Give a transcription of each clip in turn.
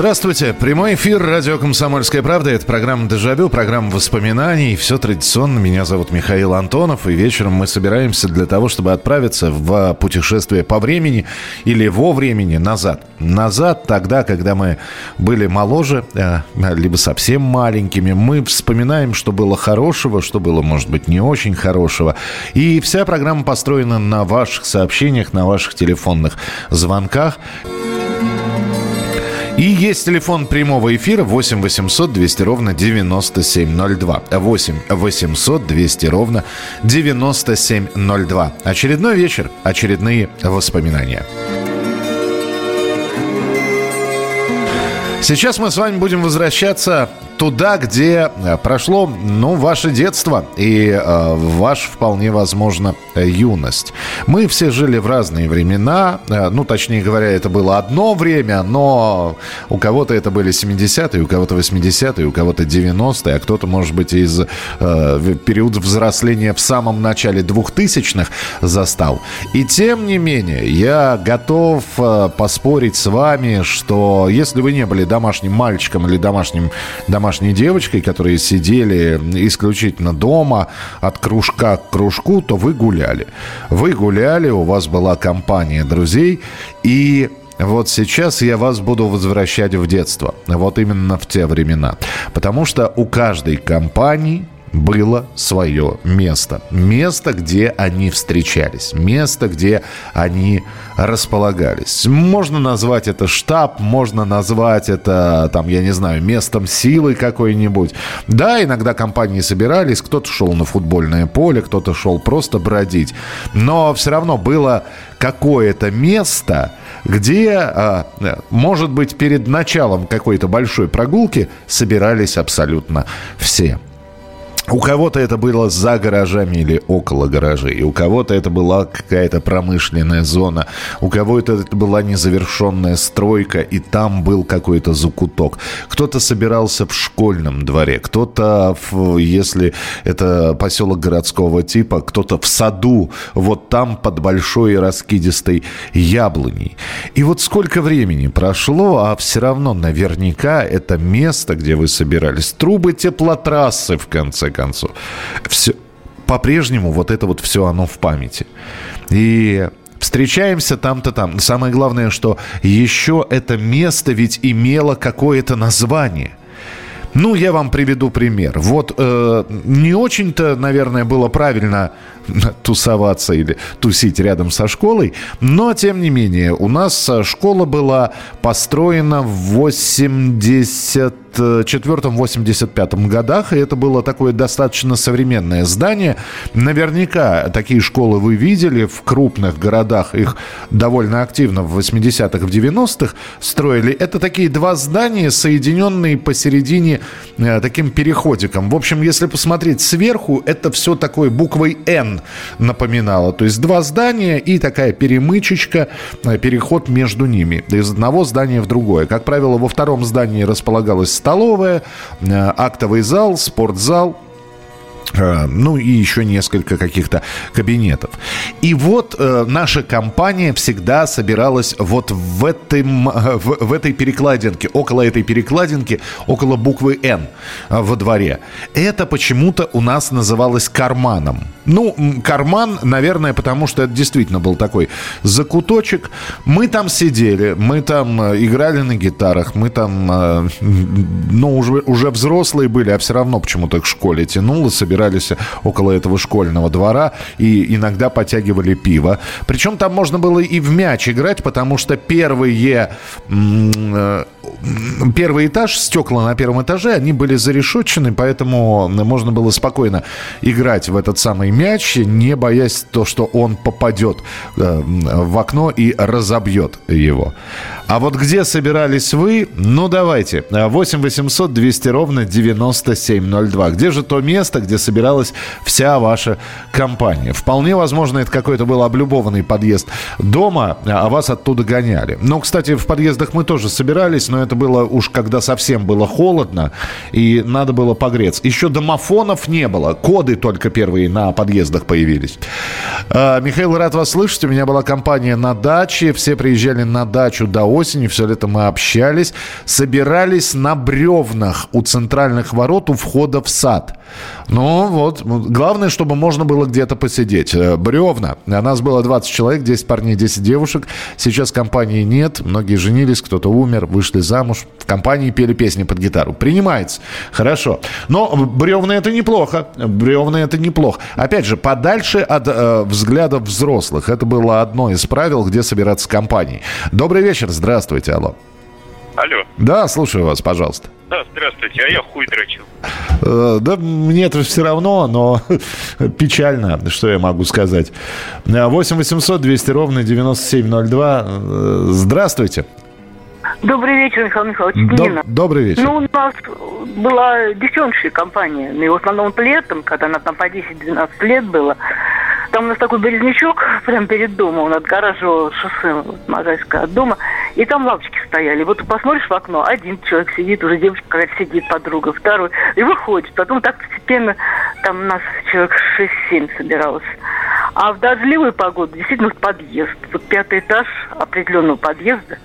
Здравствуйте. Прямой эфир радио «Комсомольская правда». Это программа «Дежавю», программа воспоминаний. Все традиционно. Меня зовут Михаил Антонов. И вечером мы собираемся для того, чтобы отправиться в путешествие по времени или во времени назад. Назад тогда, когда мы были моложе, э, либо совсем маленькими. Мы вспоминаем, что было хорошего, что было, может быть, не очень хорошего. И вся программа построена на ваших сообщениях, на ваших телефонных звонках. И есть телефон прямого эфира 8 800 200 ровно 9702. 8 800 200 ровно 9702. Очередной вечер, очередные воспоминания. Сейчас мы с вами будем возвращаться туда, где э, прошло, ну, ваше детство и э, ваш, вполне возможно, юность. Мы все жили в разные времена, э, ну, точнее говоря, это было одно время, но у кого-то это были 70-е, у кого-то 80-е, у кого-то 90-е, а кто-то, может быть, из э, период взросления в самом начале 2000-х застал. И тем не менее, я готов э, поспорить с вами, что если вы не были домашним мальчиком или домашним, домашним домашней девочкой, которые сидели исключительно дома от кружка к кружку, то вы гуляли. Вы гуляли, у вас была компания друзей, и вот сейчас я вас буду возвращать в детство. Вот именно в те времена. Потому что у каждой компании было свое место. Место, где они встречались. Место, где они располагались. Можно назвать это штаб, можно назвать это, там, я не знаю, местом силы какой-нибудь. Да, иногда компании собирались, кто-то шел на футбольное поле, кто-то шел просто бродить. Но все равно было какое-то место, где, а, может быть, перед началом какой-то большой прогулки собирались абсолютно все. У кого-то это было за гаражами или около гаражей. У кого-то это была какая-то промышленная зона. У кого-то это была незавершенная стройка, и там был какой-то закуток. Кто-то собирался в школьном дворе, кто-то, если это поселок городского типа, кто-то в саду, вот там под большой раскидистой яблоней. И вот сколько времени прошло, а все равно наверняка это место, где вы собирались. Трубы теплотрассы, в конце концов концов. Все, по-прежнему вот это вот все оно в памяти. И встречаемся там-то там. Самое главное, что еще это место ведь имело какое-то название. Ну, я вам приведу пример. Вот э, не очень-то, наверное, было правильно тусоваться или тусить рядом со школой, но, тем не менее, у нас школа была построена в 80 84-85 годах, и это было такое достаточно современное здание. Наверняка такие школы вы видели в крупных городах, их довольно активно в 80-х, в 90-х строили. Это такие два здания, соединенные посередине э, таким переходиком. В общем, если посмотреть сверху, это все такой буквой «Н» напоминало. То есть два здания и такая перемычечка, э, переход между ними. Из одного здания в другое. Как правило, во втором здании располагалась столовая, э, актовый зал, спортзал, ну и еще несколько каких-то кабинетов. И вот э, наша компания всегда собиралась вот в, этом, в, в этой перекладинке, около этой перекладинки, около буквы «Н» во дворе. Это почему-то у нас называлось карманом. Ну, карман, наверное, потому что это действительно был такой закуточек. Мы там сидели, мы там э, играли на гитарах, мы там, э, ну, уже, уже взрослые были, а все равно почему-то к школе тянуло, собирались около этого школьного двора и иногда потягивали пиво. Причем там можно было и в мяч играть, потому что первые э, первый этаж, стекла на первом этаже, они были зарешетчены, поэтому можно было спокойно играть в этот самый мяч, не боясь то, что он попадет э, в окно и разобьет его. А вот где собирались вы? Ну, давайте. 8 800 200 ровно 9702. Где же то место, где собиралась вся ваша компания? Вполне возможно, это какой-то был облюбованный подъезд дома, а вас оттуда гоняли. Ну, кстати, в подъездах мы тоже собирались, но это было уж когда совсем было холодно, и надо было погреться. Еще домофонов не было, коды только первые на подъездах появились. А, Михаил, рад вас слышать. У меня была компания на даче, все приезжали на дачу до осени, все лето мы общались, собирались на бревнах у центральных ворот у входа в сад. Ну вот, главное, чтобы можно было где-то посидеть. Э, бревна. У нас было 20 человек, 10 парней, 10 девушек. Сейчас компании нет. Многие женились, кто-то умер, вышли замуж. В компании пели песни под гитару. Принимается. Хорошо. Но бревна это неплохо. Бревна это неплохо. Опять же, подальше от э, взглядов взрослых. Это было одно из правил, где собираться компанией. Добрый вечер. Здравствуйте. Алло. Алло. Да, слушаю вас, пожалуйста. Да, здравствуйте, а я хуй дрочил. Э, да мне это все равно, но печально, что я могу сказать. 8 800 200 ровно 9702. Э, здравствуйте. Добрый вечер, Михаил Михайлович. Доб- добрый вечер. Ну, у нас была девчоночная компания. Ну, и в основном летом, когда она там по 10-12 лет было. Там у нас такой березнячок прямо перед домом, над гаражом шоссе вот, Можайское от дома. И там лавочки стояли. Вот ты посмотришь в окно, один человек сидит, уже девочка какая-то сидит, подруга, второй. И выходит. Потом так постепенно, там у нас человек 6-7 собиралось. А в дождливую погоду действительно в подъезд. Вот пятый этаж определенного подъезда.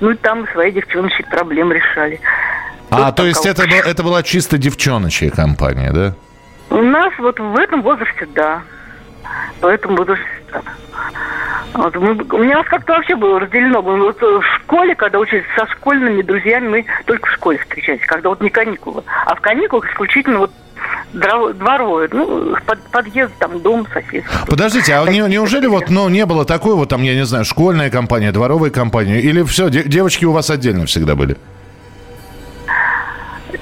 Ну и там свои девчоночки проблем решали. А, Вот то есть это, был- это была чисто девчоночья компания, да? У нас вот в этом возрасте, да. Возрасте, да. Вот мы- у меня как-то вообще было разделено. Мы вот в школе, когда учились со школьными друзьями, мы только в школе встречались, когда вот не каникулы. А в каникулах исключительно вот дворовое, ну, под, подъезд, там, дом, соседский. Подождите, а не- неужели вот, ну, не было такой вот там, я не знаю, школьная компания, дворовая компания, или все, девочки у вас отдельно всегда были?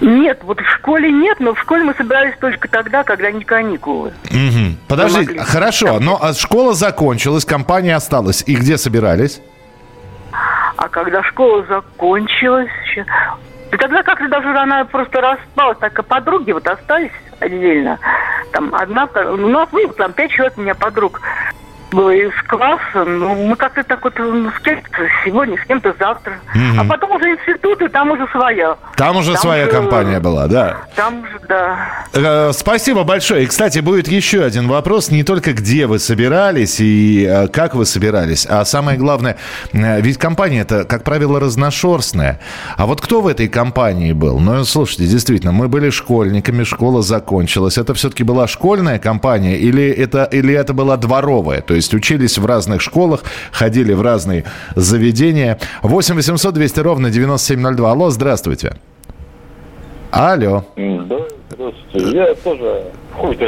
Нет, вот в школе нет, но в школе мы собирались только тогда, когда не каникулы. Мгм. Подождите, могли. хорошо, но а школа закончилась, компания осталась, и где собирались? А когда школа закончилась, тогда как-то даже она просто распалась, так и подруги вот остались отдельно. Там одна, у нас было там пять человек у меня подруг из класса, ну, мы как-то так вот ну, с кем-то сегодня, с кем-то завтра. А потом уже институт, и там уже своя. Там уже Там своя же- компания была, да. Там же, да. Э, Спасибо большое. И, кстати, будет еще один вопрос. Не только где вы собирались и э, как вы собирались, а самое главное, э, ведь компания это, как правило, разношерстная. А вот кто в этой компании был? Ну, слушайте, действительно, мы были школьниками, школа закончилась. Это все-таки была школьная компания или это, или это была дворовая? То есть учились в разных школах, ходили в разные заведения. 8 800 200 ровно 9702. Алло, здравствуйте. Алло. Да, здравствуйте. Я тоже хуй.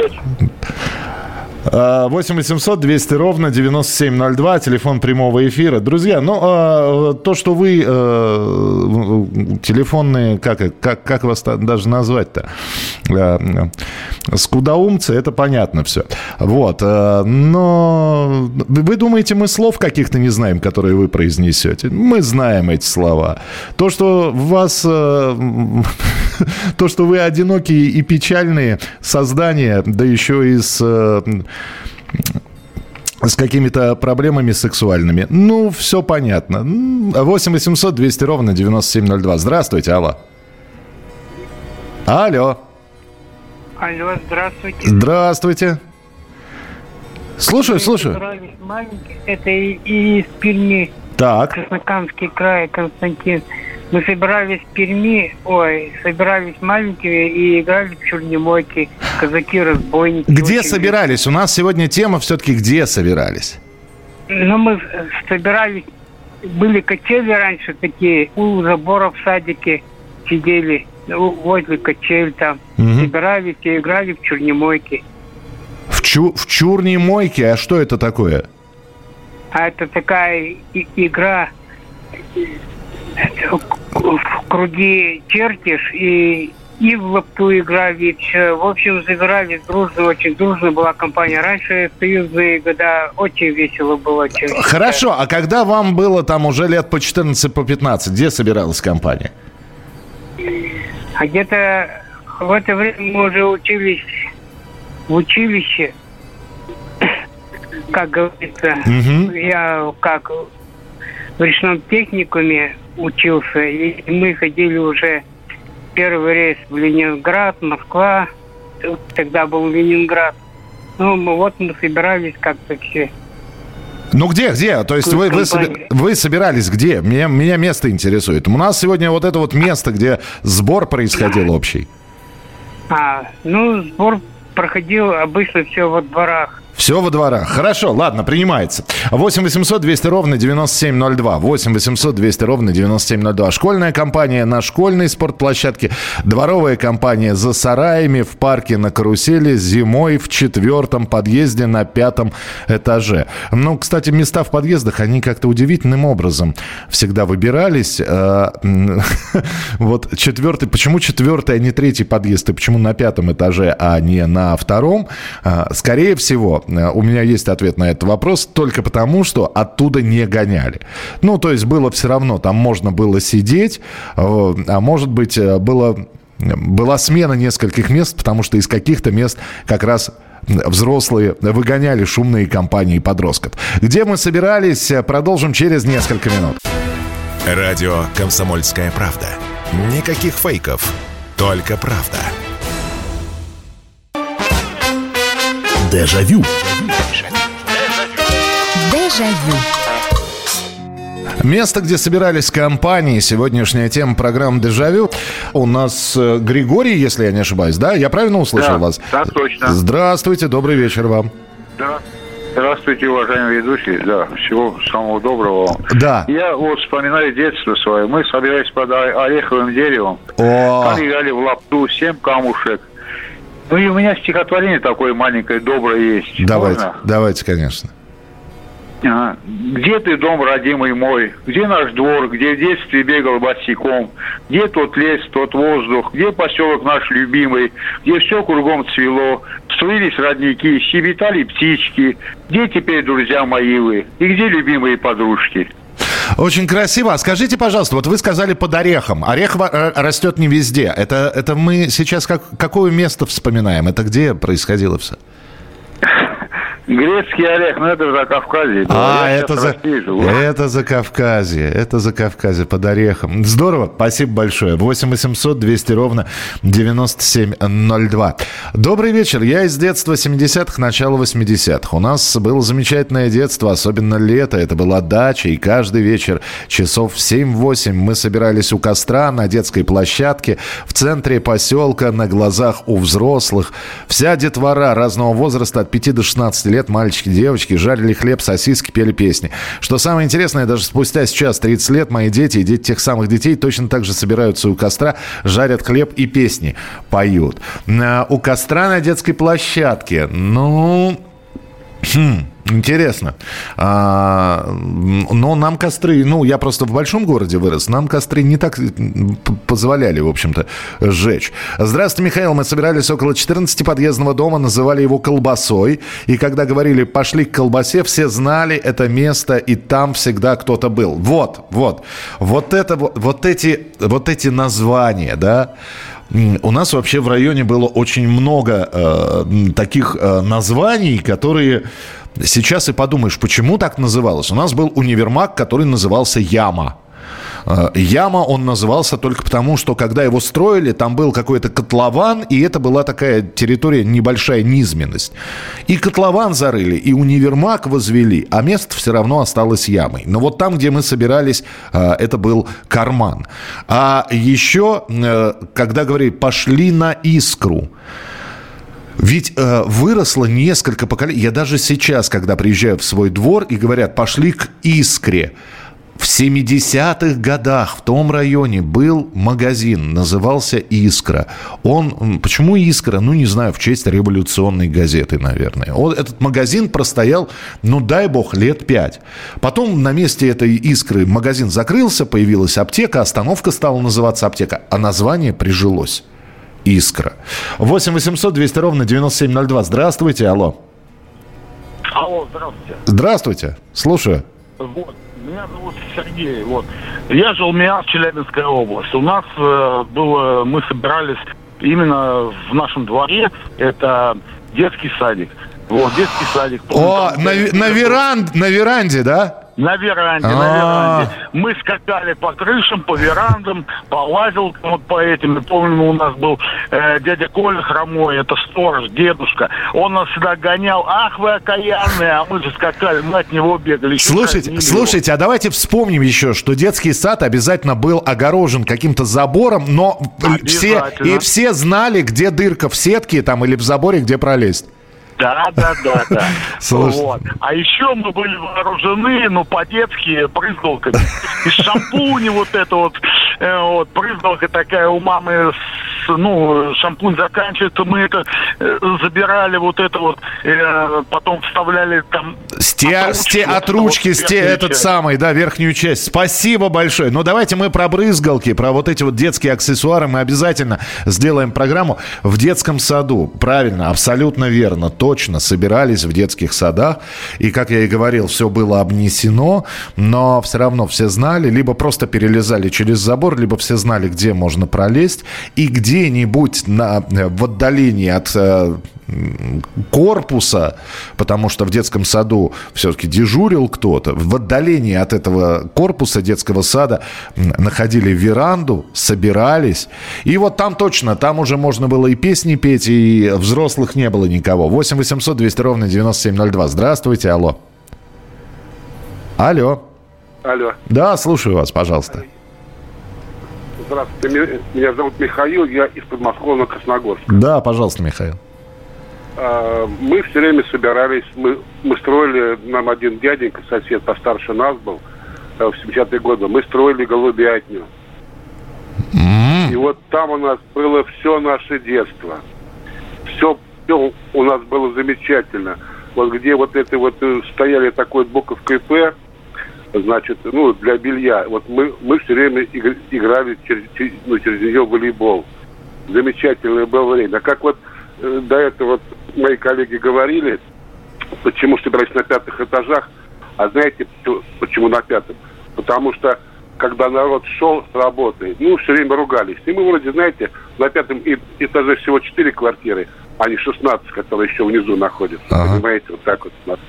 8 800 200 ровно 9702, телефон прямого эфира. Друзья, ну, а, то, что вы э, телефонные, как, как, как вас даже назвать-то, Э, скудоумцы, это понятно все. Вот, э, но вы думаете, мы слов каких-то не знаем, которые вы произнесете? Мы знаем эти слова. То, что вас... э, То, что вы одинокие и печальные создания, да еще и с э, с какими-то проблемами сексуальными. Ну, все понятно. М, 8 800 200 ровно 9702. Здравствуйте, алло. Алло. Алло, здравствуйте. Здравствуйте. Слушаю, слушаю. маленькие, Это и- и из Перми, Так. Краснокамский край, Константин. Мы собирались в Перми, ой, собирались маленькие и играли в чернемойки, казаки-разбойники. Где Очень собирались? У нас сегодня тема все-таки где собирались? Ну, мы собирались, были качели раньше такие, у забора в садике сидели, у- возле качель там. Мгм. Собирались и играли в чернемойки. В, чу в чурней мойке. А что это такое? А это такая и- игра. К- круги чертишь и и в лапту играли. В общем, забирали дружно, очень дружно была компания. Раньше в союзные года очень весело было. Очень. Хорошо, а когда вам было там уже лет по 14, по 15, где собиралась компания? А где-то в это время мы уже учились в училище, как говорится, Мгм. я как в речном техникуме учился, и мы ходили уже первый рейс в Ленинград, Москва, тогда был Ленинград. Ну, мы, вот мы собирались как-то все. Ну где, где? То есть вы, вы, вы собирались где? Меня, меня место интересует. У нас сегодня вот это вот место, где сбор происходил общий. А, ну, сбор проходил обычно все во дворах. Все во дворах. Хорошо, ладно, принимается. 8 800 200 ровно 9702. 8 800 200 ровно 9702. Школьная компания на школьной спортплощадке. Дворовая компания за сараями в парке на карусели зимой в четвертом подъезде на пятом этаже. Ну, кстати, места в подъездах, они как-то удивительным образом всегда выбирались. Э, Вот четвертый, почему четвертый, а не третий подъезд, и почему на пятом этаже, а не на втором? А, Скорее всего, э, у меня есть ответ на этот вопрос, только потому, что оттуда не гоняли. Ну, то есть было все равно, там можно было сидеть, э, а может быть, э, было, была смена нескольких мест, потому что из каких-то мест как раз взрослые выгоняли шумные компании подростков. Где мы собирались, э, продолжим через несколько минут. Радио «Комсомольская правда». Никаких фейков, только правда. Дежавю. Дежавю. Место, где собирались компании. Сегодняшняя тема программы «Дежавю». У нас э, Григорий, если я не ошибаюсь, да? Я правильно услышал Да, вас? так точно. Здравствуйте, добрый вечер вам. Да. Здравствуйте, уважаемые ведущие. Да, всего самого доброго вам. Да. Я вот вспоминаю детство свое. Мы собирались под ор- ореховым деревом. О, Там играли в лапту, семь камушек. Ну и у меня стихотворение такое маленькое, доброе есть. давайте, Можно? давайте, конечно. Ага. Где ты, дом родимый мой? Где наш двор? Где в детстве бегал босиком? Где тот лес, тот воздух? Где поселок наш любимый? Где все кругом цвело? Всплылись родники, щебетали птички. Где теперь, друзья мои, вы? И где любимые подружки? Очень красиво. А скажите, пожалуйста, вот вы сказали под орехом. Орех э, растет не везде. Это, это мы сейчас как, какое место вспоминаем? Это где происходило все? Грецкий орех, ну это за Кавказе. А, Я это за, это за Кавказье. Это за Кавказье под орехом. Здорово, спасибо большое. 8 800 200 ровно 9702. Добрый вечер. Я из детства 70-х, начала 80-х. У нас было замечательное детство, особенно лето. Это была дача, и каждый вечер часов в 7-8 мы собирались у костра на детской площадке в центре поселка на глазах у взрослых. Вся детвора разного возраста от 5 до 16 лет, мальчики, девочки, жарили хлеб, сосиски, пели песни. Что самое интересное, даже спустя сейчас 30 лет мои дети и дети тех самых детей точно так же собираются у костра, жарят хлеб и песни поют. На- У костра на детской площадке. Ну, Хм, интересно. А, но нам костры, ну, я просто в большом городе вырос, нам костры не так позволяли, в общем-то, сжечь. Здравствуйте, Михаил. Мы собирались около 14 подъездного дома, называли его колбасой. И когда говорили «пошли к колбасе», все знали это место, и там всегда кто-то был. Вот, вот. Вот это, вот, эти, вот эти названия, да, У нас вообще в районе было очень много э, таких э, названий, которые сейчас и подумаешь, почему так называлось. У нас был универмаг, который назывался Яма. Э, Яма он назывался только потому, что когда его строили, там был какой-то котлован, и это была такая территория, небольшая низменность. И котлован зарыли, и универмаг возвели, а место все равно осталось ямой. Но вот там, где мы собирались, э, это был карман. А еще, э, когда говорили «пошли на искру», ведь э, выросло несколько поколений. Я даже сейчас, когда приезжаю в свой двор и говорят, пошли к искре, В 70-х годах в том районе был магазин, назывался «Искра». Он, почему «Искра»? Ну, не знаю, в честь революционной газеты, наверное. Он, этот магазин простоял, ну, дай бог, лет пять. Потом на месте этой «Искры» магазин закрылся, появилась аптека, остановка стала называться «Аптека», а название прижилось. «Искра». 8 800 200 ровно 9702. Здравствуйте, алло. Алло, здравствуйте. Здравствуйте, слушаю. Вот. Меня зовут Сергей. Вот. Я жил в Челябинская область. У нас э, было, мы собирались именно в нашем дворе. Это детский садик. Вот, детский садик. О, на, на, веранд, на веранде, да? На веранде, на веранде. Мы скакали по крышам, по верандам, полазил вот по этим. Помню, у нас был э, дядя Коля Хромой, это сторож, дедушка. Он нас всегда гонял. Ах, вы окаянные, а мы же скакали, мы от него бегали. Слушайте, слушайте, а давайте вспомним еще, что детский сад обязательно был огорожен каким-то забором, но все, Обязательно. и все знали, где дырка в сетке там или в заборе, где пролезть. Да, да, да, да. Слушайте. Вот. А еще мы были вооружены, ну, по-детски, прызгалками. Из шампуня вот это вот, э, вот, прызгалка такая у мамы, с, ну, шампунь заканчивается, мы это э, забирали вот это вот, э, потом вставляли там... Сте, от сте- вот от ручки, вот сте, этот часть. самый, да, верхнюю часть. Спасибо большое. Но давайте мы про брызгалки, про вот эти вот детские аксессуары мы обязательно сделаем программу в детском саду. Правильно, абсолютно верно, точно собирались в детских садах. И, как я и говорил, все было обнесено, но все равно все знали, либо просто перелезали через забор, либо все знали, где можно пролезть. И где-нибудь на, в отдалении от э, корпуса, потому что в детском саду все-таки дежурил кто-то, в отдалении от этого корпуса детского сада находили веранду, собирались. И вот там точно, там уже можно было и песни петь, и взрослых не было никого. 8 800 200 ровно 9702. Здравствуйте, алло. Алло. Алло. Да, слушаю вас, пожалуйста. Здравствуйте. Меня- зовут Михаил, я из Подмосковного Красногорска. Да, пожалуйста, Михаил. А, Мы все время собирались, мы, мы строили, нам один дяденька, сосед постарше нас был, э, в 70-е годы, мы строили голубятню. И вот там у нас было все наше детство. Все, все у нас было замечательно. Вот где вот это вот э, стояли такой буковкой П, значит, ну, для белья. Вот мы, мы все время игр- играли через, ну, через нее волейбол. Замечательное было время. А как вот э, до этого вот мои коллеги говорили, почему собирались на пятых этажах, а знаете, почему- на пятом? Потому что когда народ шел с работы, ну, все время ругались. И мы вроде, знаете, на пятом этаже всего четыре квартиры, а не 16, которые еще внизу находятся. Ага. Понимаете, вот так вот. у нас.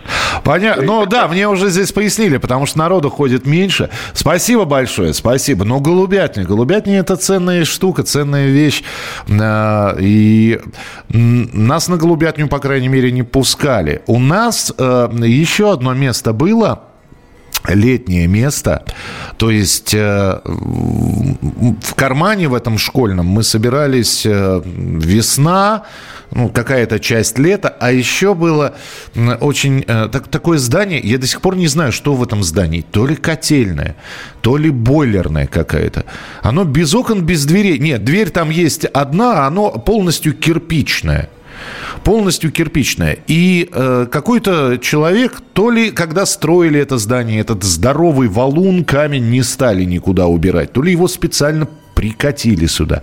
Понятно. Ну да, мне уже здесь пояснили, потому что народу ходит меньше. Спасибо большое, спасибо. Но голубятня, голубятня это ценная штука, ценная вещь. А, И нас на голубятню, по крайней мере, не пускали. У нас э, еще одно место было, летнее место. То есть э, в кармане в этом школьном мы собирались э, весна, ну, какая-то часть лета, а еще было очень э, так- такое здание, я до сих пор не знаю, что в этом здании, то ли котельное, то ли бойлерное какая-то. Оно без окон, без дверей. Нет, дверь там есть одна, а оно полностью кирпичное полностью кирпичная. И э, какой-то человек, то ли когда строили это здание, этот здоровый валун, камень не стали никуда убирать, то ли его специально прикатили сюда.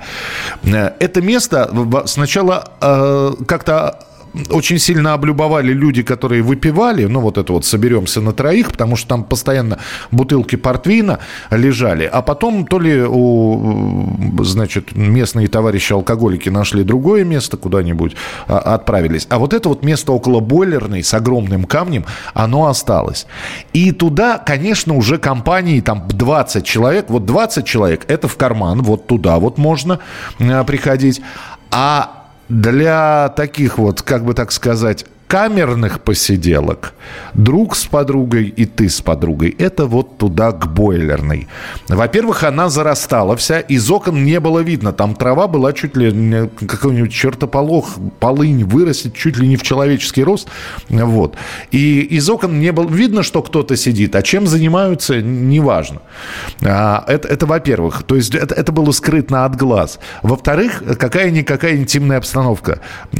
Э, Это место сначала э, как-то очень сильно облюбовали люди, которые выпивали, ну вот это вот соберемся на троих, потому что там постоянно бутылки портвина лежали, а потом то ли у, значит, местные товарищи алкоголики нашли другое место куда-нибудь, а, отправились. А вот это вот место около бойлерной с огромным камнем, оно осталось. И туда, конечно, уже компании, там 20 человек, вот 20 человек, это в карман, вот туда вот можно э, приходить. А для таких вот, как бы так сказать, камерных посиделок, друг с подругой и ты с подругой, это вот туда к бойлерной. Во-первых, она зарастала вся, из окон не было видно. Там трава была чуть ли какой-нибудь чертополох, полынь вырастет чуть ли не в человеческий рост. Вот. И из окон не было видно, что кто-то сидит, а чем занимаются, неважно. А, это, это во-первых. То есть это, это было скрытно от глаз. Во-вторых, какая-никакая интимная обстановка,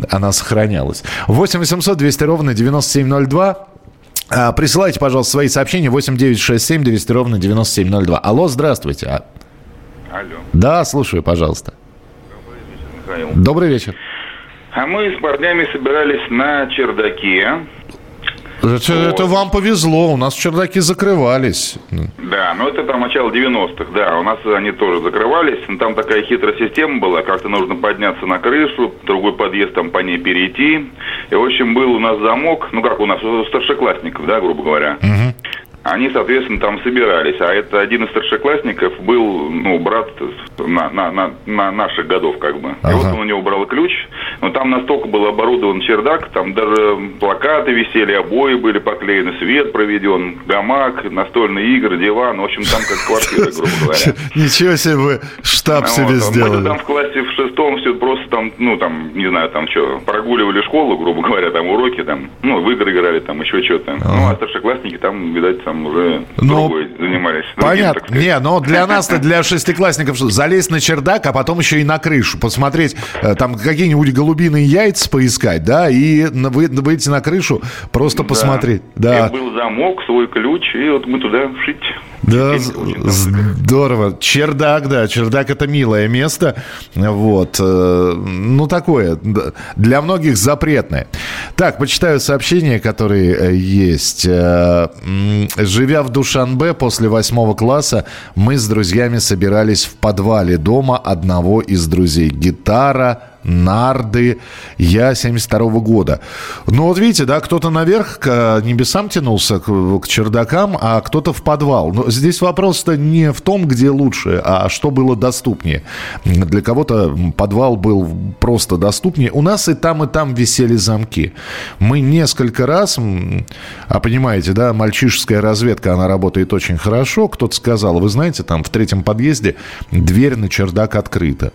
она сохранялась. 8 800 200 ровно 9702. А, присылайте, пожалуйста, свои сообщения 8 9 6 7 200 ровно 9702. Алло, здравствуйте. А- Алло. Да, слушаю, пожалуйста. Добрый вечер, Михаил. Добрый вечер. А мы с парнями собирались на чердаке. Это, это вам повезло, у нас чердаки закрывались. Да, но это там начало 90-х, да, у нас они тоже закрывались. Но там такая хитрая система была, как-то нужно подняться на крышу, другой подъезд там по ней перейти. И, в общем, был у нас замок, ну как у нас, у старшеклассников, да, грубо говоря. Они, соответственно, там собирались. А это один из старшеклассников был, ну, брат на, на, на, на наших годов, как бы. И Ага. вот он у него брал ключ. Но там настолько был оборудован чердак, там даже плакаты висели, обои были поклеены, свет проведен, гамак, настольные игры, диван. В общем, там как квартира, грубо говоря. Ничего себе вы штаб Ну, себе Мы сделали. там в классе в шестом все просто там, ну, там, не знаю, там что, прогуливали школу, грубо говоря, там уроки, там, ну, в игры играли, там, еще что-то. Ну, а старшеклассники там, видать, там уже Ну, другой занимались. Понятно. Не, но для нас-то, для шестиклассников, залезть на чердак, а потом еще и на крышу, посмотреть, э, там какие-нибудь голубиные яйца поискать, да, и вы- выйти на крышу, просто Да. посмотреть. И Да, был замок, свой ключ, и вот мы туда шить. Да, здорово. Чердак, да, чердак это милое место, вот, э, ну такое, для многих запретное. Так, почитаю сообщения, которые э, есть. Э, Живя в Душанбе после восьмого класса, мы с друзьями собирались в подвале дома одного из друзей. Гитара, нарды. Я 72 года. Ну, вот видите, да, кто-то наверх к небесам тянулся, к, к чердакам, а кто-то в подвал. Но здесь вопрос-то не в том, где лучше, а что было доступнее. Для кого-то подвал был просто доступнее. У нас и там, и там висели замки. Мы несколько раз, а понимаете, да, мальчишеская разведка, она работает очень хорошо. Кто-то сказал, вы знаете, там в третьем подъезде дверь на чердак открыта.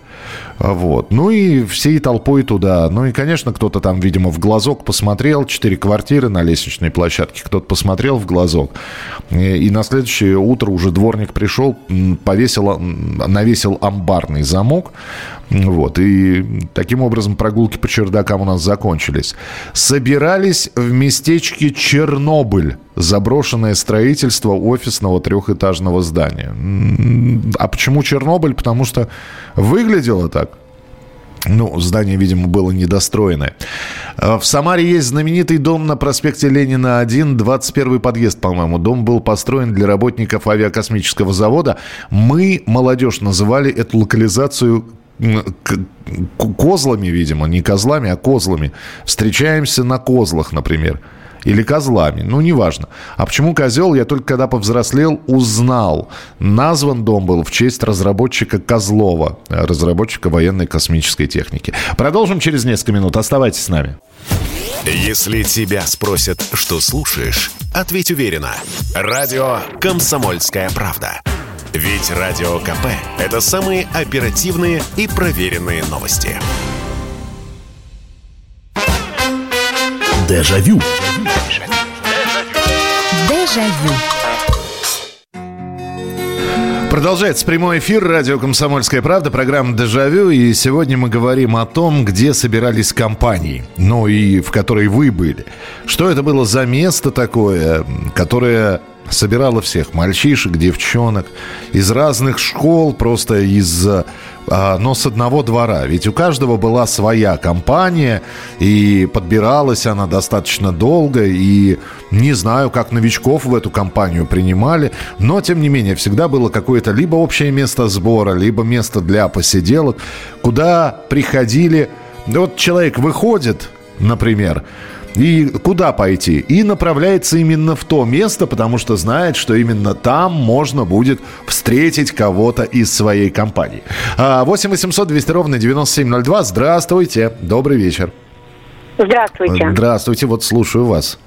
Вот. Ну и всей толпой туда. Ну и, конечно, кто-то там, видимо, в глазок посмотрел. Четыре квартиры на лестничной площадке. Кто-то посмотрел в глазок. И на следующее утро уже дворник пришел, повесил, навесил амбарный замок. Вот. И таким образом прогулки по чердакам у нас закончились. Собирались в местечке Чернобыль. Заброшенное строительство офисного трехэтажного здания. А почему Чернобыль? Потому что выглядело так. Ну, здание, видимо, было недостроенное. Э, В Самаре есть знаменитый дом на проспекте Ленина 1, 21 подъезд, по-моему. Дом был построен для работников авиакосмического завода. Мы, молодежь, называли эту локализацию козлами, видимо, не козлами, а козлами. Встречаемся на козлах, например. Или козлами, ну, неважно. А почему козел, я только когда повзрослел, узнал. Назван дом был в честь разработчика Козлова, разработчика военной космической техники. Продолжим через несколько минут. Оставайтесь с нами. Если тебя спросят, что слушаешь, ответь уверенно. Радио «Комсомольская правда». Ведь Радио КП – это самые оперативные и проверенные новости. Дежавю. Дежавю. Продолжается прямой эфир радио «Комсомольская правда», программа «Дежавю». И сегодня мы говорим о том, где собирались компании, ну и в которой вы были. Что это было за место такое, которое собирало всех мальчишек, девчонок из разных школ, просто из а, но с одного двора. Ведь у каждого была своя компания, и подбиралась она достаточно долго, и не знаю, как новичков в эту компанию принимали, но, тем не менее, всегда было какое-то либо общее место сбора, либо место для посиделок, куда приходили... Вот человек выходит, например, и куда пойти? И направляется именно в то место, потому что знает, что именно там можно будет встретить кого-то из своей компании. А, 8 800 200 ровно 9702. Здравствуйте. Добрый вечер. Здравствуйте. Здравствуйте, вот слушаю вас.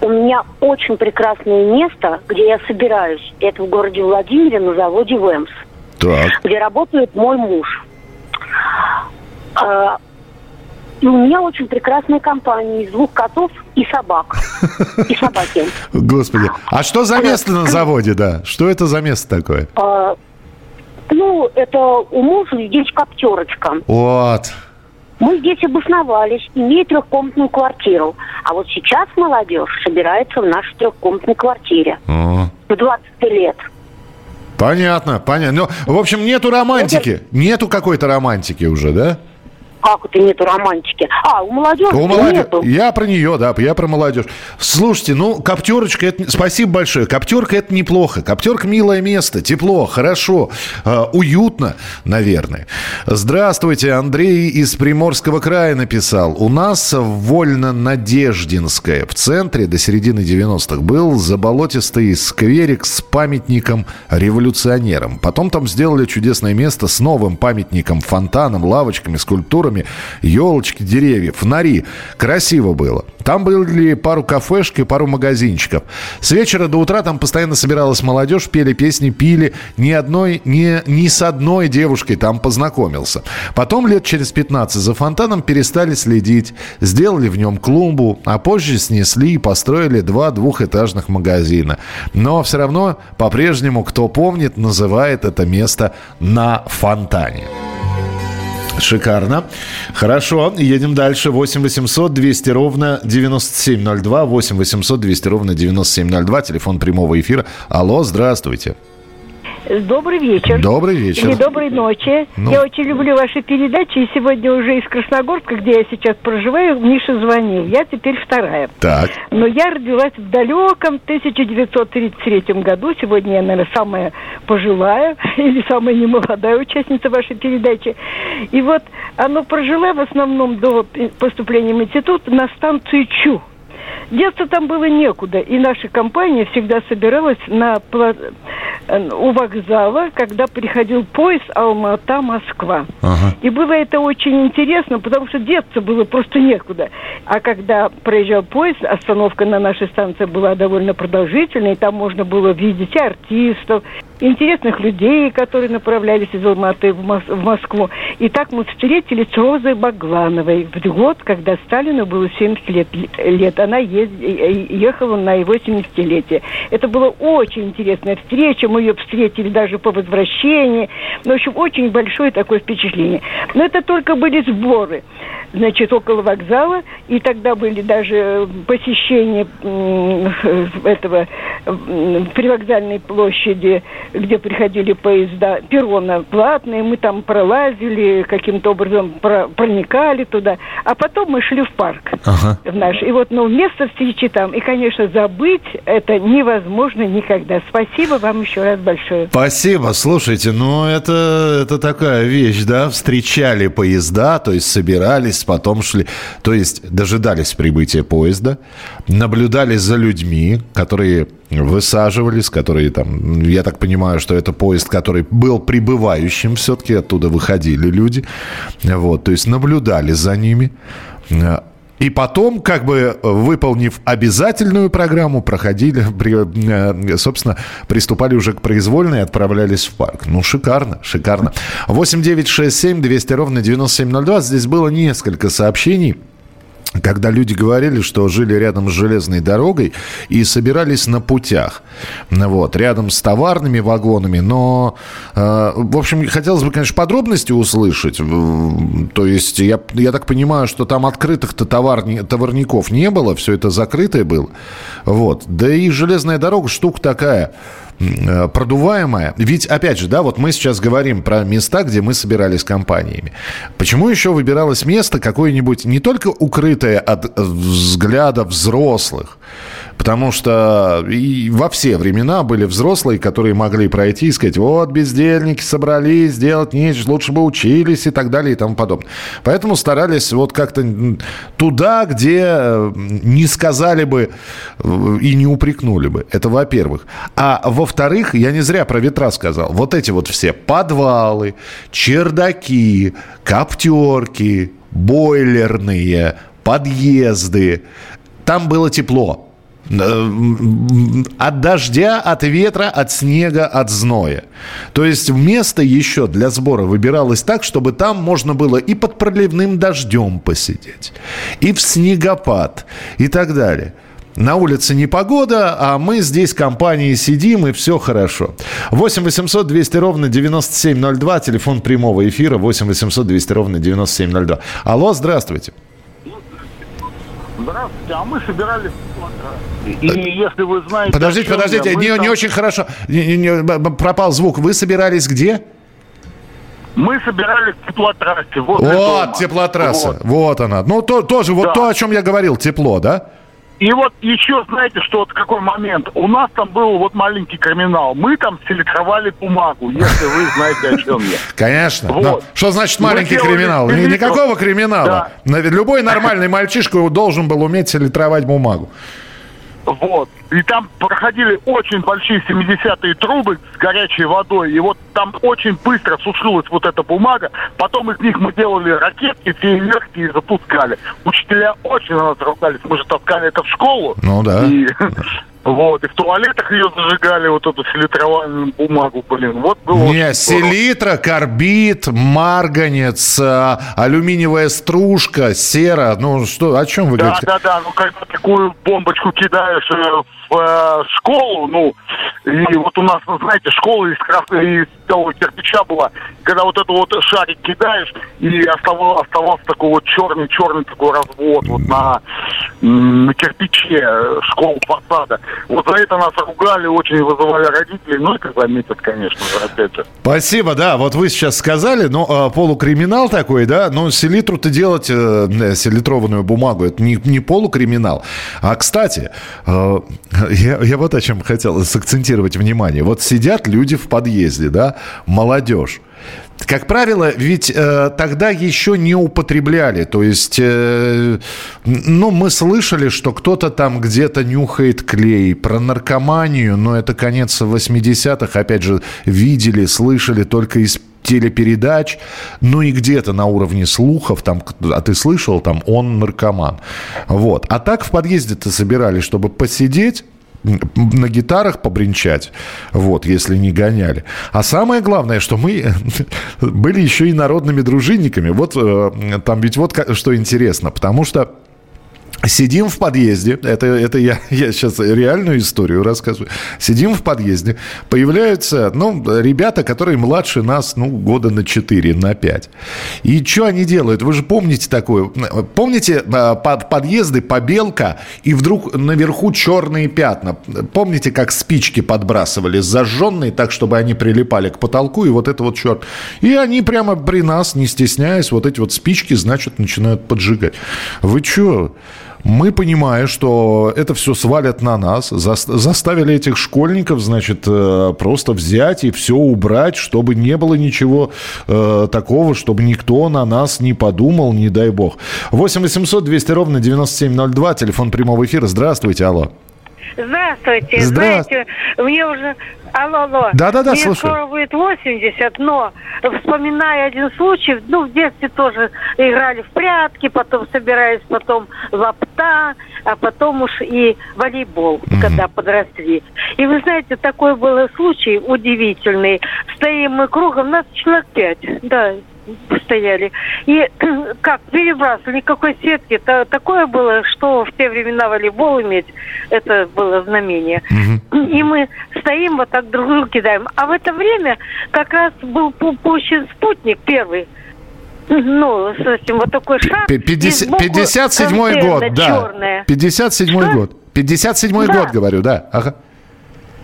У меня очень прекрасное место, где я собираюсь. Это в городе Владимире на заводе ВЭМС, Так. где работает мой муж. И у меня очень прекрасная компания из двух котов и собак. И собаки. Господи. А что за место на заводе, да? Что это за место такое? А, Ну, это у мужа здесь коптерочка. Вот. Мы здесь обосновались, имея трехкомнатную квартиру. А вот сейчас молодежь собирается в нашей трехкомнатной квартире. О, В 20 лет. Понятно, понятно. Ну, в общем, нету романтики. Нету какой-то романтики уже, да? Как это нету романтики? А, у молодежи У молоде- нету. Я про нее, да, я про молодежь. Слушайте, ну, коптерочка, это... спасибо большое. Коптерка это неплохо. Коптерка милое место, тепло, хорошо, э, уютно, наверное. Здравствуйте, Андрей из Приморского края написал. У нас в Вольно-Надеждинское в центре до середины 90-х был заболотистый скверик с памятником революционерам. Потом там сделали чудесное место с новым памятником, фонтаном, лавочками, скульптурами, елочки, деревья, фонари. Красиво было. Там были пару кафешек и пару магазинчиков. С вечера до утра там постоянно собиралась молодежь, пели песни, пили. Ни одной, ни, ни с одной девушкой там познакомился. Потом лет через 15 за фонтаном перестали следить. Сделали в нем клумбу, а позже снесли и построили два двухэтажных магазина. Но все равно по-прежнему, кто помнит, называет это место на фонтане. Шикарно. Хорошо, едем дальше. 8 800 200 ровно 9702. 8 800 200 ровно 9702. Телефон прямого эфира. Алло, здравствуйте. Добрый вечер. Добрый вечер. Или доброй ночи. Ну. Я очень люблю ваши передачи, и сегодня уже из Красногорска, где я сейчас проживаю, Миша звонил. Я теперь вторая. Так. Но я родилась в далеком 1933 году. Сегодня я, наверное, самая пожилая или самая немолодая участница вашей передачи. И вот оно прожила в основном до поступления в институт на станции Чу. Деться там было некуда, и наша компания всегда собиралась на, э, у вокзала, когда приходил поезд Алма-Ата-Москва. И было это очень интересно, потому что деться было просто некуда. А когда проезжал поезд, остановка на нашей станции была довольно продолжительной, и там можно было видеть артистов, интересных людей, которые направлялись из Алматы в, Мос- в Москву. И так мы встретились с Розой Баглановой в год, когда Сталину было 70 лет. лет. Она э- ехала на его 70-летие. Это была очень интересная встреча. Мы ее встретили даже по возвращении. Ну, в общем, очень большое такое впечатление. Но это только были сборы, значит, около вокзала. И тогда были даже посещения этого привокзальной площади, где приходили поезда, перрона платные, мы там пролазили, каким-то образом про- проникали туда, а потом мы шли в парк в наш. И вот, ну, место встречи там, и, конечно, забыть это невозможно никогда. Спасибо вам еще раз большое. Спасибо. Слушайте, ну это, это такая вещь, да? Встречали поезда, то есть собирались, потом шли, то есть дожидались прибытия поезда, наблюдали за людьми, которые высаживались, которые там, я так понимаю, что это поезд, который был прибывающим, все-таки оттуда выходили люди, вот, то есть наблюдали за ними, и потом, как бы выполнив обязательную программу, проходили, э, собственно, приступали уже к произвольной и отправлялись в парк. Ну, шикарно, шикарно. 8 9 6 7 200 ровно 9702. Здесь было несколько сообщений когда люди говорили, что жили рядом с железной дорогой и собирались на путях, вот, рядом с товарными вагонами, но, э, в общем, хотелось бы, конечно, подробности услышать, то есть я, я так понимаю, что там открытых-то товарни- товарников не было, все это закрытое было, вот, да и железная дорога штука такая, продуваемая. Ведь, опять же, да, вот мы сейчас говорим про места, где мы собирались компаниями. Почему еще выбиралось место какое-нибудь не только укрытое от э, взгляда взрослых, Потому что и во все времена были взрослые, которые могли пройти и сказать, вот бездельники собрались, делать нечего, лучше бы учились и так далее и тому подобное. Поэтому старались вот как-то туда, где э, не сказали бы э, и не упрекнули бы. Это во-первых. А во-вторых, я не зря про ветра сказал. Вот эти вот все подвалы, чердаки, коптерки, бойлерные, подъезды. Там было тепло. Э, от дождя, от ветра, от снега, от зноя. То есть место еще для сбора выбиралось так, чтобы там можно было и под проливным дождем посидеть, и в снегопад, и так далее. На улице непогода, а мы здесь компанией сидим, и все хорошо. 8 800 200 ровно 9702, телефон прямого эфира 8 800 200 ровно 9702. Алло, здравствуйте. Здравствуйте, а мы собирались и если вы знаете... Подождите, подождите, я, не, там... не очень хорошо. Не, не, пропал звук. Вы собирались где? Мы собирались в теплотрассе. Вот, дома. теплотрасса. Вот. вот она. Ну, то, тоже, вот то, о чем я говорил, тепло, да? И вот еще, знаете, что вот какой момент. У нас там был вот маленький криминал. Мы там селектровали бумагу, если вы знаете, о чем я. Конечно. Вот. Что значит маленький криминал? Никакого криминала. Да. Любой нормальный мальчишка должен был уметь селектровать бумагу. Вот. И там проходили очень большие 70-е трубы с горячей водой. И вот там очень быстро сушилась вот эта бумага. Потом из них мы делали ракетки, фейерверки и запускали. Учителя очень на нас ругались. Мы же таскали это в школу. Ну да. И Вот, и в туалетах ее зажигали, вот эту селитровальную бумагу, блин. Вот было Не, селитра, карбид, марганец, а, алюминиевая стружка, сера. Ну, что, о чем вы да, говорите? Да, да, да. Ну, когда такую бомбочку кидаешь э, э, школу, ну, и вот у нас, ну, знаете, школа из, из того кирпича была, когда вот эту вот шарик кидаешь, и оставался, оставался такой вот черный-черный такой развод вот на, на кирпиче школы фасада. Вот за это нас ругали, очень вызывали родителей, ну, это заметят, конечно же, опять же. Спасибо, да, вот вы сейчас сказали, ну, а, полукриминал такой, да, но селитру-то делать, э, селитрованную бумагу, это не, не полукриминал. А, кстати, э, я, я вот о чем хотел сакцентировать внимание. Вот сидят люди в подъезде, да, молодежь. Как правило, ведь э, тогда еще не употребляли. То есть, э, ну, мы слышали, что кто-то там где-то нюхает клей. Про наркоманию, но это конец 80-х, опять же, видели, слышали только из телепередач, ну и где-то на уровне слухов, там, а ты слышал, там, он наркоман. Вот. А так в подъезде-то собирались, чтобы посидеть, на гитарах побренчать, вот, если не гоняли. А самое главное, что мы были еще и народными дружинниками. Вот э, там ведь вот что интересно, потому что Сидим в подъезде, это, это я, я сейчас реальную историю рассказываю. Сидим в подъезде, появляются, ну, ребята, которые младше нас, ну, года на 4, на 5. И что они делают? Вы же помните такое? Помните а, под подъезды, побелка, и вдруг наверху черные пятна? Помните, как спички подбрасывали зажженные, так, чтобы они прилипали к потолку, и вот это вот черт. И они прямо при нас, не стесняясь, вот эти вот спички, значит, начинают поджигать. Вы что? Мы, понимая, что это все свалят на нас, заставили этих школьников, значит, э, просто взять и все убрать, чтобы не было ничего э, такого, чтобы никто на нас не подумал, не дай бог. 8 800 200 ровно 9702, телефон прямого эфира. Здравствуйте, алло. Здравствуйте. Здравствуйте. Знаете, мне уже Алло, алло. Да-да-да, слушаю. скоро будет 80, но вспоминая один случай, ну, в детстве тоже играли в прятки, потом собирались, потом лапта, а потом уж и волейбол, mm-hmm. когда подросли. И вы знаете, такой был случай удивительный. Стоим мы кругом, нас человек пять, да, стояли. И как перебрасывали, никакой сетки. То, такое было, что в те времена волейбол иметь, это было знамение. Угу. И мы стоим вот так друг другу кидаем. А в это время как раз был пущен спутник первый. Ну, с этим вот такой шар. 57-й год, да. 57-й год. 57-й год, говорю, да. Ага.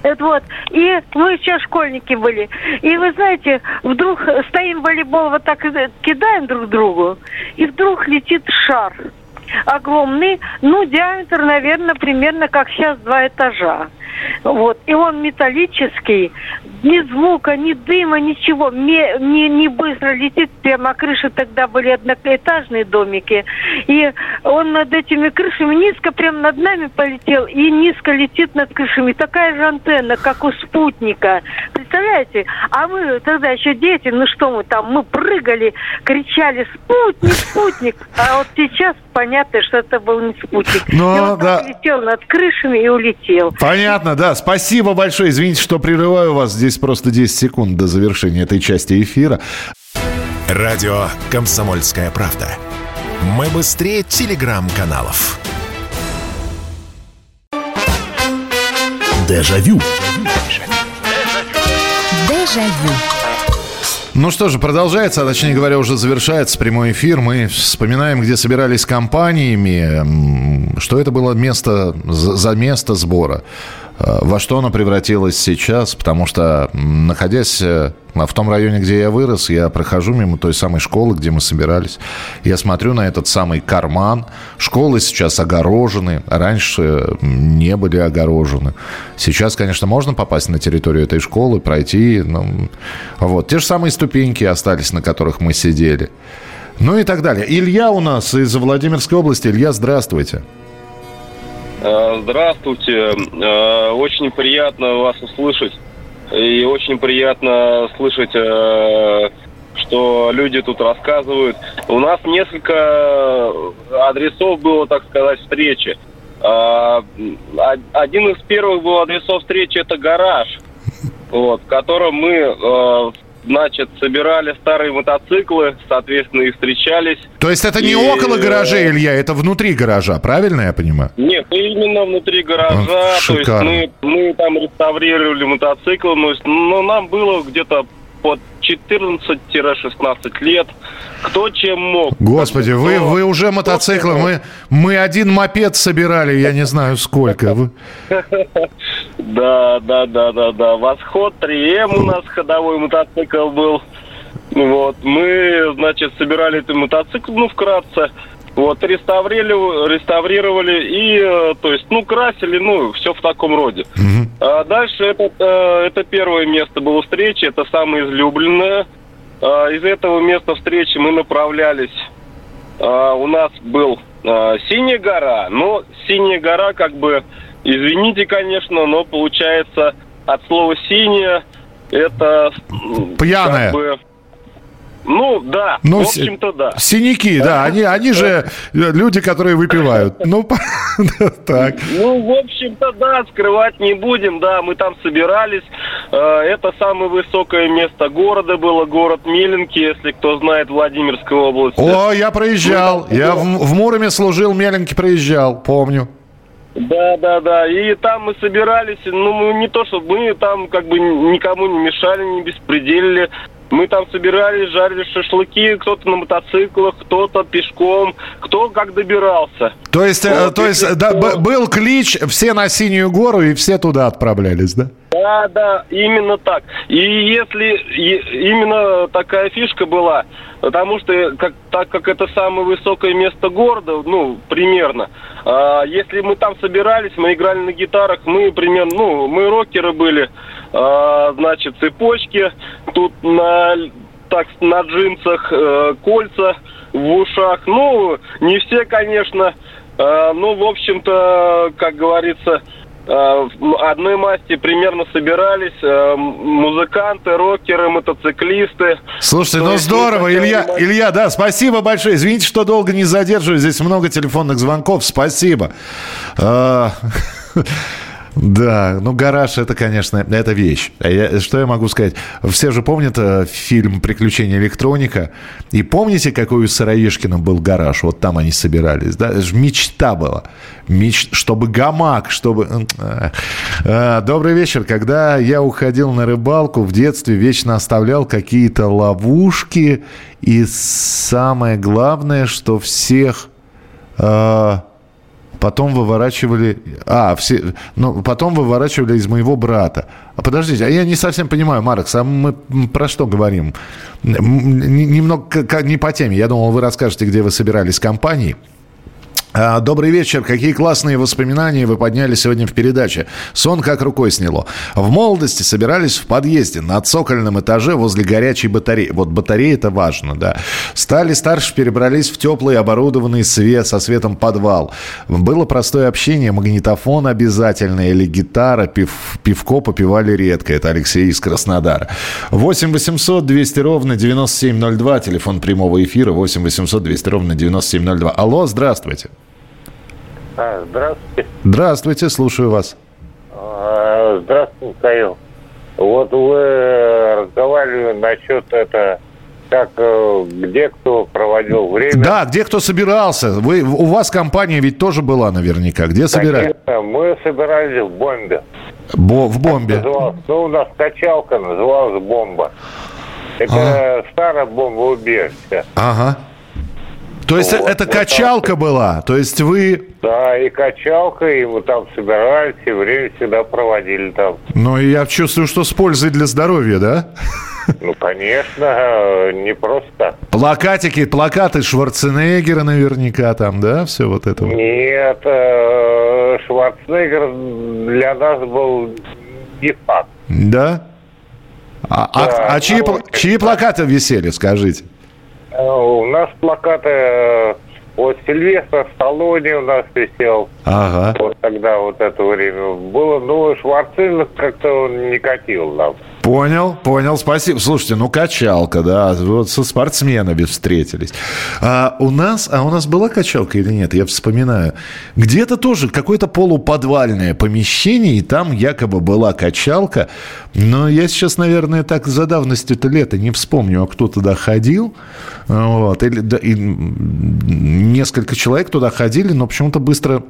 Это вот. И мы еще школьники были. И вы знаете, вдруг стоим в волейбол, вот так кидаем друг другу, и вдруг летит шар огромный, ну, диаметр, наверное, примерно как сейчас два этажа. Вот. И он металлический, ни звука, ни дыма, ничего. Не, не, не быстро летит, прямо крыши тогда были одноэтажные домики. И он над этими крышами низко, прямо над нами полетел, и низко летит над крышами. Такая же антенна, как у спутника. Представляете? А мы тогда еще дети, ну что мы там, мы прыгали, кричали «Спутник, спутник!» А вот сейчас понятно, что это был не спутник. Ну, и он да. летел над крышами и улетел. Понятно, да. Спасибо большое. Извините, что прерываю вас. Здесь просто 10 секунд до завершения этой части эфира. Радио «Комсомольская правда». Мы быстрее телеграм-каналов. Дежавю. Дежавю. Ну что же, продолжается, а точнее говоря, уже завершается прямой эфир. Мы вспоминаем, где собирались компаниями, что это было место за место сбора, во что оно превратилось сейчас, потому что, находясь э, в том районе, где я вырос, я прохожу мимо той самой школы, где мы собирались. Я смотрю на этот самый карман. Школы сейчас огорожены. Раньше не были огорожены. Сейчас, конечно, можно попасть на территорию этой школы, пройти. ну, вот. Те же самые ступеньки остались, на которых мы сидели. Ну и так далее. Илья у нас из Владимирской области. Илья, здравствуйте. Э, Здравствуйте. Э, Очень приятно вас услышать. И очень приятно слышать, э, что люди тут рассказывают. У нас несколько адресов было, так сказать, встречи. Од- Один из первых был адресов встречи – это гараж, вот, в котором мы, э, значит, собирали старые мотоциклы, соответственно, и встречались. То есть это не И, около гаражей, э, Илья, это внутри гаража, правильно я понимаю? Нет, именно внутри гаража. А, то есть шикарно. мы, мы там реставрировали мотоцикл, но, но нам было где-то под 14-16 лет. Кто чем мог. Господи, вы, вы уже мотоциклы, мы, мы один мопед собирали, я не знаю сколько. Вы- Да, да, да, да, да. Восход 3М у нас ходовой мотоцикл был. Вот, мы, значит, собирали этот мотоцикл, ну, вкратце. Вот, реставрировали, реставрировали и, э, то есть, ну, красили, ну, все в таком роде. А дальше это, э, это первое место было встречи, это самое излюбленное. А, Из этого места встречи мы направлялись. а, У нас был а, Синяя гора, но Синяя гора, как бы, извините, конечно, но получается от слова синяя это Пьяная. как бы, ну да, Ну, в общем-то да. Синяки, да, они, они же люди, которые выпивают. Ну, так. Ну, в общем-то, да, скрывать не будем, да, мы там собирались. Э, Это самое высокое место города было, город Меленки, если кто знает, Владимирская область. О, я проезжал. Я в, в Муроме служил, Меленки проезжал, помню. Да, да, да. И там мы собирались, ну, мы не то, что мы там как бы никому не мешали, не беспределили. Мы там собирались, жарили шашлыки, кто-то на мотоциклах, кто-то пешком, кто как добирался. То есть, э, то есть да, был клич, все на Синюю гору, и все туда отправлялись, да? Да, да, именно так. И если и- именно такая фишка была, потому что как, так как это самое высокое место города, ну, примерно, а, если мы там собирались, мы играли на гитарах, мы примерно, ну, мы рокеры были, а, значит, цепочки, тут на, так, на джинсах э, кольца в ушах, ну, не все, конечно, а, ну, в общем-то, как говорится, э, одной масти примерно собирались э, музыканты, рокеры, мотоциклисты. Слушайте, ну здорово, Илья, ма- Илья, да, спасибо большое. Извините, что долго не задерживаю, здесь много телефонных звонков, спасибо. Да, ну гараж это, конечно, это вещь. А я- что я могу сказать? Все же помнят э, фильм «Приключения электроника». И помните, какой у Сыроежкина был гараж? Вот там они собирались. Да? Это же мечта была. Меч... Чтобы гамак, чтобы... А, а, Добрый вечер. Когда я уходил на рыбалку в детстве, вечно оставлял какие-то ловушки. И самое главное, что всех... а, Потом выворачивали... А, все... Ну, потом выворачивали из моего брата. А подождите, а я не совсем понимаю, Маркс, а мы про что говорим? Немного не по теме. Я думал, вы расскажете, где вы собирались с компанией. А, Добрый вечер. Какие классные воспоминания вы подняли сегодня в передаче. Сон как рукой сняло. В молодости собирались в подъезде на цокольном этаже возле горячей батареи. Вот батарея это важно, да. Стали старше, перебрались в теплый оборудованный свет со светом подвал. Было простое общение, магнитофон обязательно или гитара, пив, пивко попивали редко. Это Алексей из Краснодара. 8 800 200 ровно 9702. Телефон прямого эфира 8 800 200 ровно 9702. Алло, здравствуйте. А, здравствуйте. Здравствуйте, слушаю вас. А, Здравствуйте, Михаил. Вот вы разговаривали насчет это, как э, где кто проводил время. Да, где кто собирался? Вы, у вас компания ведь тоже была наверняка. Где собирались? Конечно, Мы собирались в бомбе. Бо- в бомбе. Ну, у нас качалка называлась бомба. Это старое бомбоубежище. Ага. То есть Вот, это вот качалка была? То есть вы... Да, и качалка, и мы там собирались, и время всегда проводили там. Ну, и я чувствую, что с пользой для здоровья, да? Ну, конечно, не просто. Плакатики, плакаты Шварценеггера наверняка там, да? Все вот это вот. Нет, э, Шварценеггер для нас был не факт. Да? А, а- Да, а чьи, пла- чьи плакаты висели, скажите? Э, У нас плакаты, э, вот Сильвестр Сталлоне у нас висел. Ага. Вот тогда вот это время было. Ну, Шварценеггер как-то он не катил нам. Понял, понял, спасибо. Слушайте, ну качалка, да, вот со спортсменами встретились. А у нас, а у нас была качалка или нет? Я вспоминаю. Где-то тоже какое-то полуподвальное помещение, и там якобы была качалка. Но я сейчас, наверное, так за давностью-то лета не вспомню, а кто туда ходил. Вот, или, да, и несколько человек туда ходили, но почему-то быстро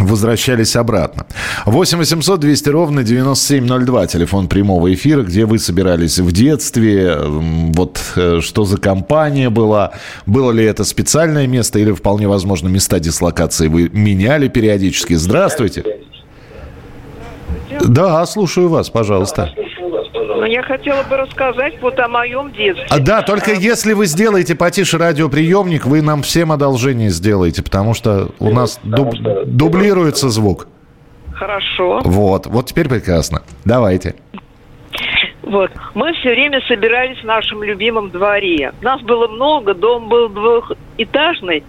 возвращались обратно. 8 800 200 ровно 9702, телефон прямого эфира, где вы собирались в детстве, вот э, что за компания была, было ли это специальное место или вполне возможно места дислокации вы меняли периодически. Здравствуйте. Да, слушаю вас, пожалуйста. Ну, я хотела бы рассказать вот о моем детстве. А, да, только если вы сделаете потише радиоприемник, вы нам всем одолжение сделаете, потому что у нас дуб- дублируется звук. Хорошо. Вот, вот теперь прекрасно. Давайте. Вот. Мы все время собирались в нашем любимом дворе. Нас было много, дом был двухэтажный,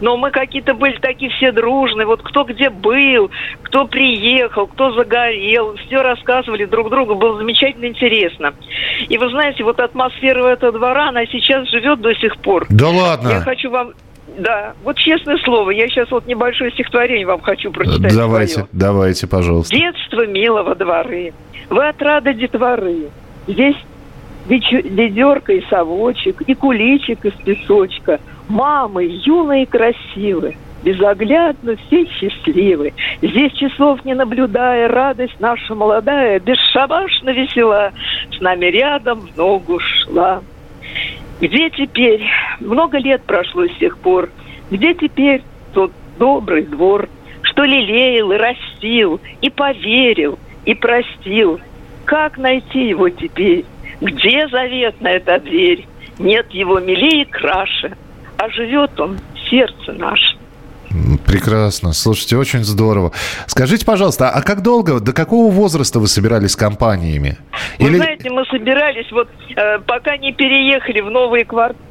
но мы какие-то были такие все дружные. Вот кто где был, кто приехал, кто загорел. Все рассказывали друг другу, было замечательно интересно. И вы знаете, вот атмосфера этого двора, она сейчас живет до сих пор. Да ладно? Я хочу вам... Да, вот честное слово, я сейчас вот небольшое стихотворение вам хочу прочитать. Давайте, свое. давайте, пожалуйста. Детство милого дворы, вы отрада детворы. Здесь ведерко и совочек, и куличик из песочка. Мамы юные и красивые, безоглядно все счастливы. Здесь часов не наблюдая, радость наша молодая, бесшабашно весела, с нами рядом в ногу шла. Где теперь? Много лет прошло с тех пор. Где теперь тот добрый двор, что лелеял и растил, и поверил, и простил? Как найти его теперь? Где заветная эта дверь? Нет его милее и краше, а живет он в сердце нашем. Прекрасно. Слушайте, очень здорово. Скажите, пожалуйста, а как долго, до какого возраста вы собирались компаниями? Вы Или... знаете, мы собирались вот э, пока не переехали в новые квартиры.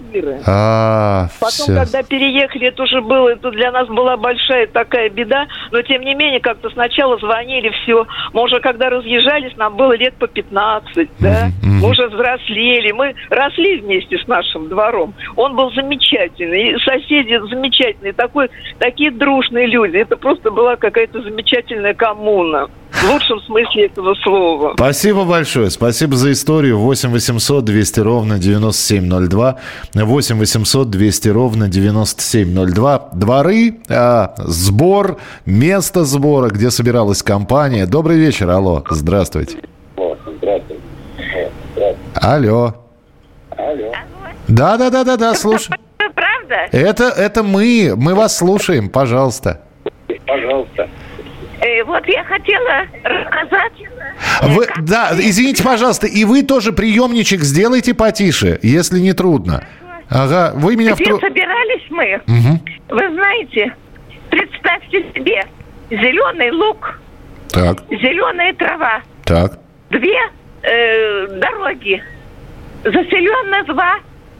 А, Потом, всё. когда переехали, это уже было, это для нас была большая такая беда, но тем не менее, как-то сначала звонили, все. Мы уже когда разъезжались, нам было лет по 15, да, мы уже взрослели, мы росли вместе с нашим двором. Он был замечательный, и соседи замечательные, такой, такие дружные люди. Это просто была какая-то замечательная коммуна, в лучшем смысле этого слова. Спасибо большое. Спасибо за историю. 8 800 200 ровно 9702. 8 800 200 ровно 9702. Дворы, а, сбор, место сбора, где собиралась компания. Добрый вечер. Алло. Здравствуйте. Алло. Да, да, да, да, да, слушай. Правда? Это, это мы. Мы вас слушаем, пожалуйста. Пожалуйста. Э, вот я хотела рассказать. Вы, да, извините, пожалуйста, и вы тоже приемничек сделайте потише, если не трудно. Ага, вы меня в Где тру- собирались мы? Мгм. Вы знаете, представьте себе, зеленый лук, Так, зеленая трава, так. две э, дороги, заселено два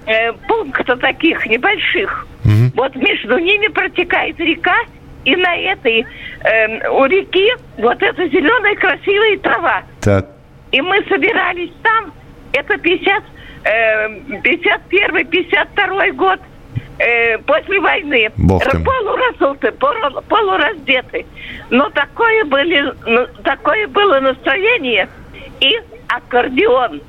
э, пункта таких небольших. Вот между ними протекает река, и на этой э, у реки вот эта зеленая красивая трава. Так. И мы собирались там, это 50, э, 51-52 год э, после войны. Бог ты. Полураздеты. Но такое, были, ну, такое было настроение и аккордеон.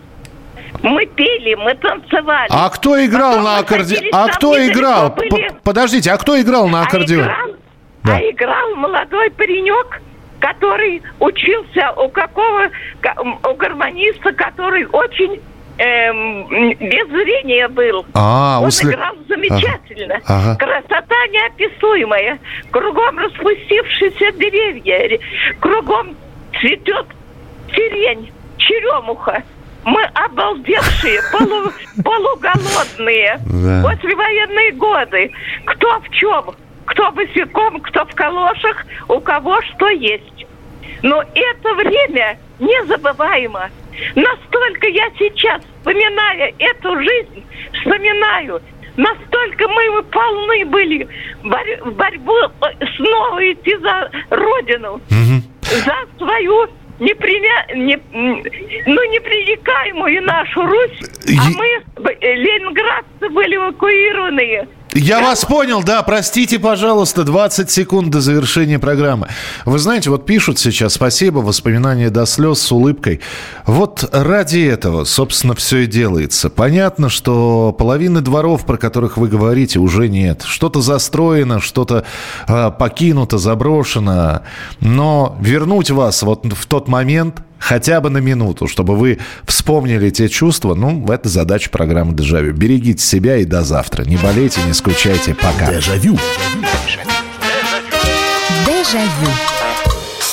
Мы пели, мы танцевали. А кто играл на аккордеоне? А кто играл? П- Подождите, а кто играл на аккордеоне? играл, а играл молодой паренек, который учился у какого, ка- у гармониста, который очень эм, без зрения был. А, Он усл- играл замечательно. Ага. Ага. Красота неописуемая. Кругом распустившиеся деревья. ре- Кругом цветет сирень, черемуха. Мы обалдевшие, полу, полуголодные. Да. Послевоенные годы. Кто в чем? Кто босиком, кто в калошах, у кого что есть. Но это время незабываемо. Настолько я сейчас, вспоминая эту жизнь, вспоминаю, настолько мы полны были в борьбу э, снова идти за Родину, за свою не... м, ну, непререкаемую нашу Русь, а мы, э, ленинградцы, были эвакуированные. Я вас понял, да, простите, пожалуйста, 20 секунд до завершения программы. Вы знаете, вот пишут сейчас, спасибо, воспоминания до слез с улыбкой. Вот ради этого, собственно, все и делается. Понятно, что половины дворов, про которых вы говорите, уже нет. Что-то застроено, что-то э, покинуто, заброшено. Но вернуть вас вот в тот момент, хотя бы на минуту, чтобы вы вспомнили те чувства, ну, это задача программы «Дежавю». Берегите себя и до завтра. Не болейте, не скучайте. Пока. Дежавю. Дежавю.